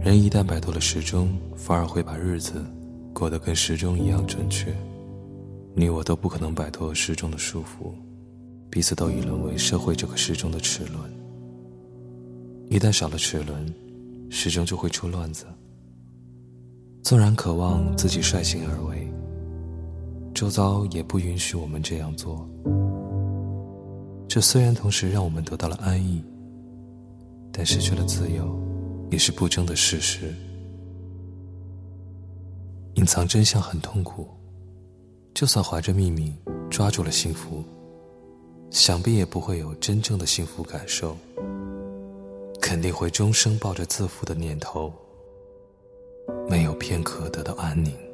人一旦摆脱了时钟，反而会把日子过得跟时钟一样准确。你我都不可能摆脱时钟的束缚，彼此都已沦为社会这个时钟的齿轮。一旦少了齿轮，时钟就会出乱子。纵然渴望自己率性而为，周遭也不允许我们这样做。这虽然同时让我们得到了安逸，但失去了自由，也是不争的事实。隐藏真相很痛苦，就算怀着秘密抓住了幸福，想必也不会有真正的幸福感受，肯定会终生抱着自负的念头，没有片刻得到安宁。